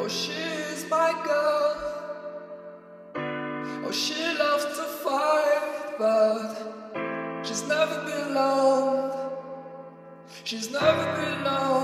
Oh, she's my girl. Oh, she loves to fight, but she's never been alone. She's never been alone.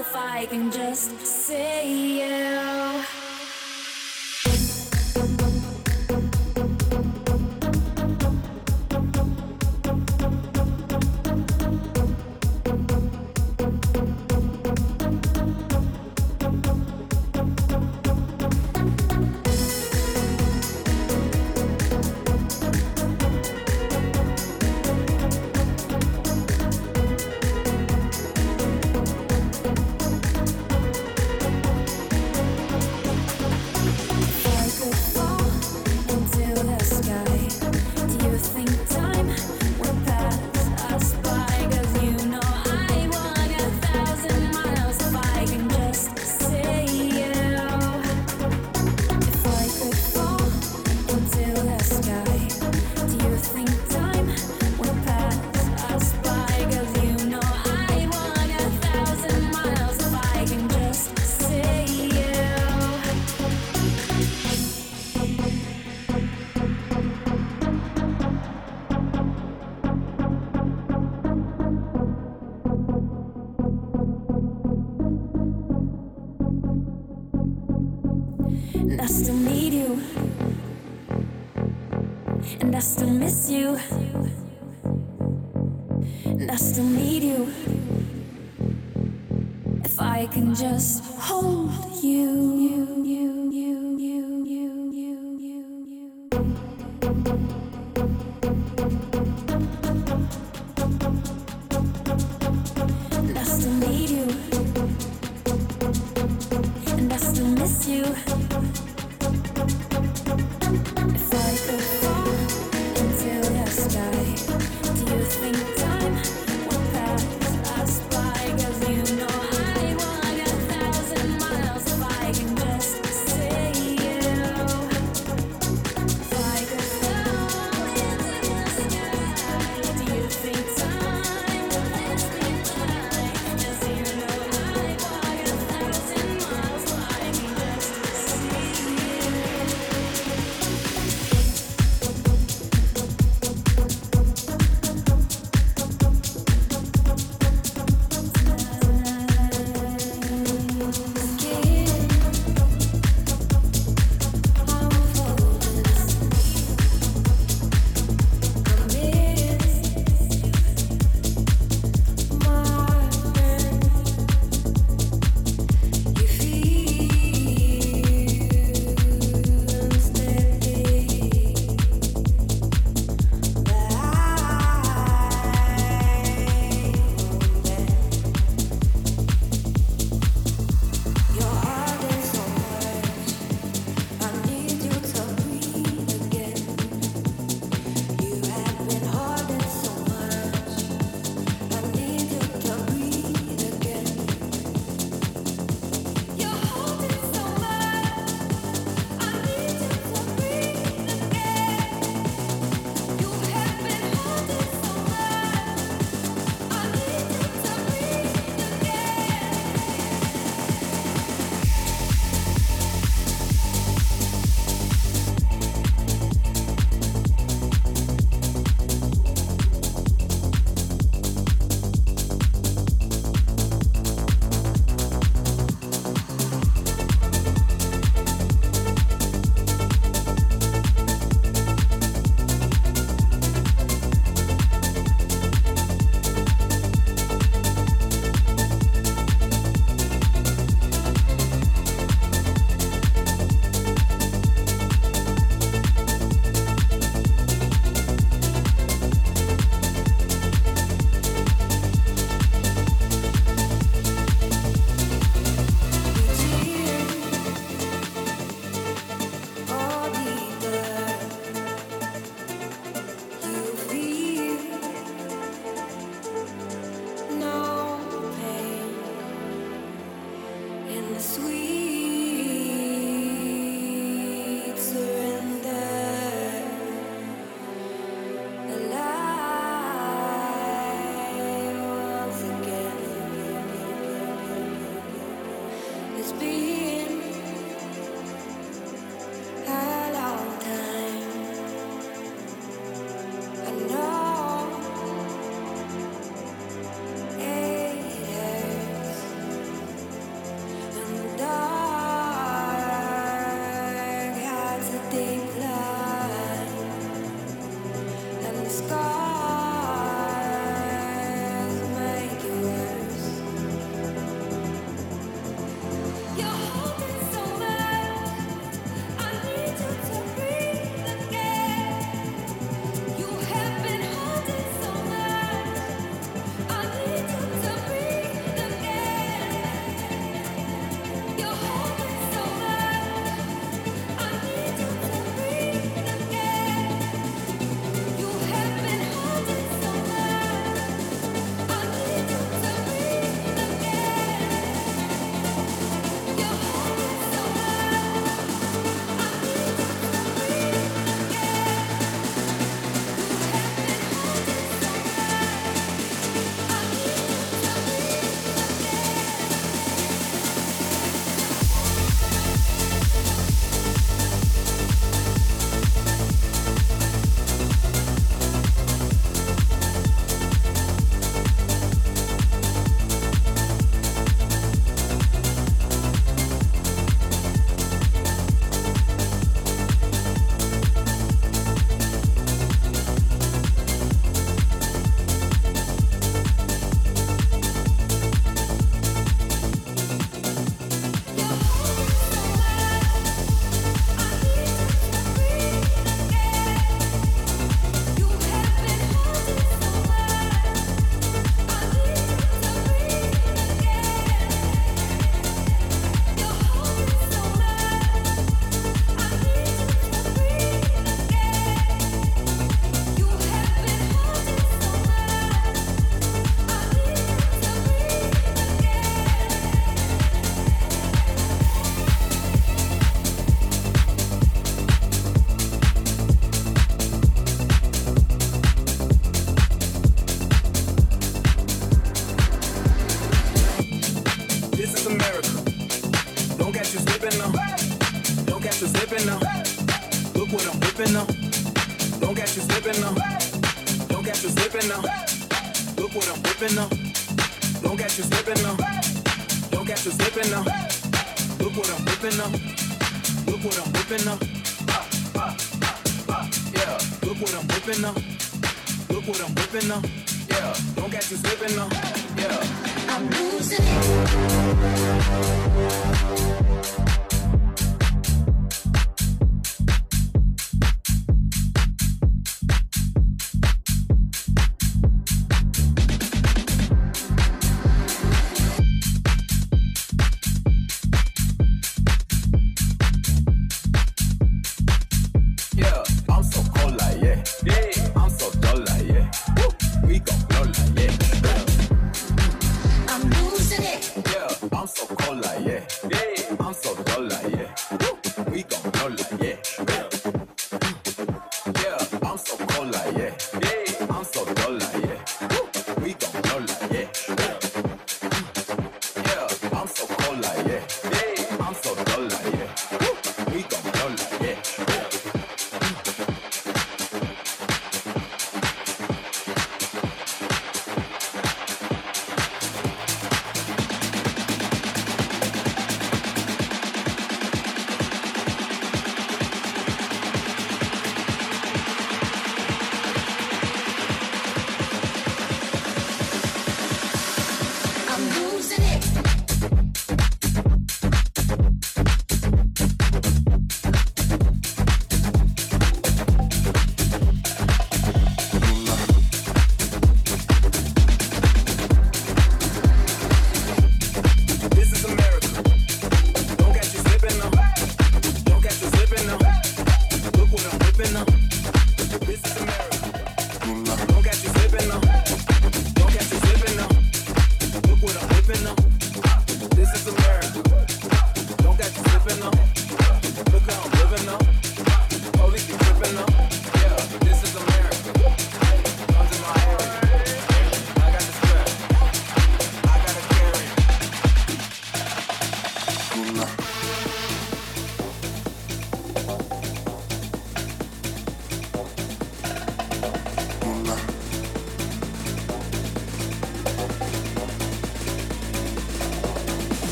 If I can just see you.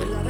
Bye.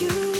You?